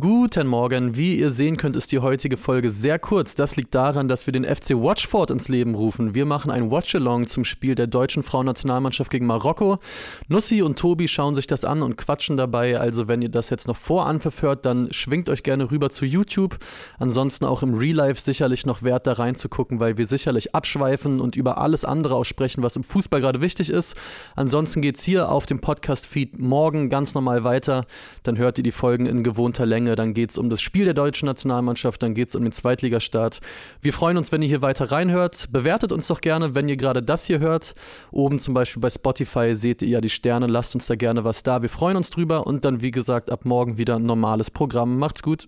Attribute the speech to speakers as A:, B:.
A: Guten Morgen. Wie ihr sehen könnt, ist die heutige Folge sehr kurz. Das liegt daran, dass wir den FC Watchford ins Leben rufen. Wir machen ein Watch-Along zum Spiel der deutschen Frauennationalmannschaft gegen Marokko. Nussi und Tobi schauen sich das an und quatschen dabei. Also wenn ihr das jetzt noch vor Anpfiff hört, dann schwingt euch gerne rüber zu YouTube. Ansonsten auch im Real Life sicherlich noch wert, da reinzugucken, weil wir sicherlich abschweifen und über alles andere aussprechen, was im Fußball gerade wichtig ist. Ansonsten geht's hier auf dem Podcast-Feed morgen ganz normal weiter. Dann hört ihr die Folgen in gewohnter Länge Länge, dann geht es um das Spiel der deutschen Nationalmannschaft, dann geht es um den Zweitligastart. Wir freuen uns, wenn ihr hier weiter reinhört. Bewertet uns doch gerne, wenn ihr gerade das hier hört. Oben zum Beispiel bei Spotify seht ihr ja die Sterne, lasst uns da gerne was da. Wir freuen uns drüber und dann, wie gesagt, ab morgen wieder ein normales Programm. Macht's gut.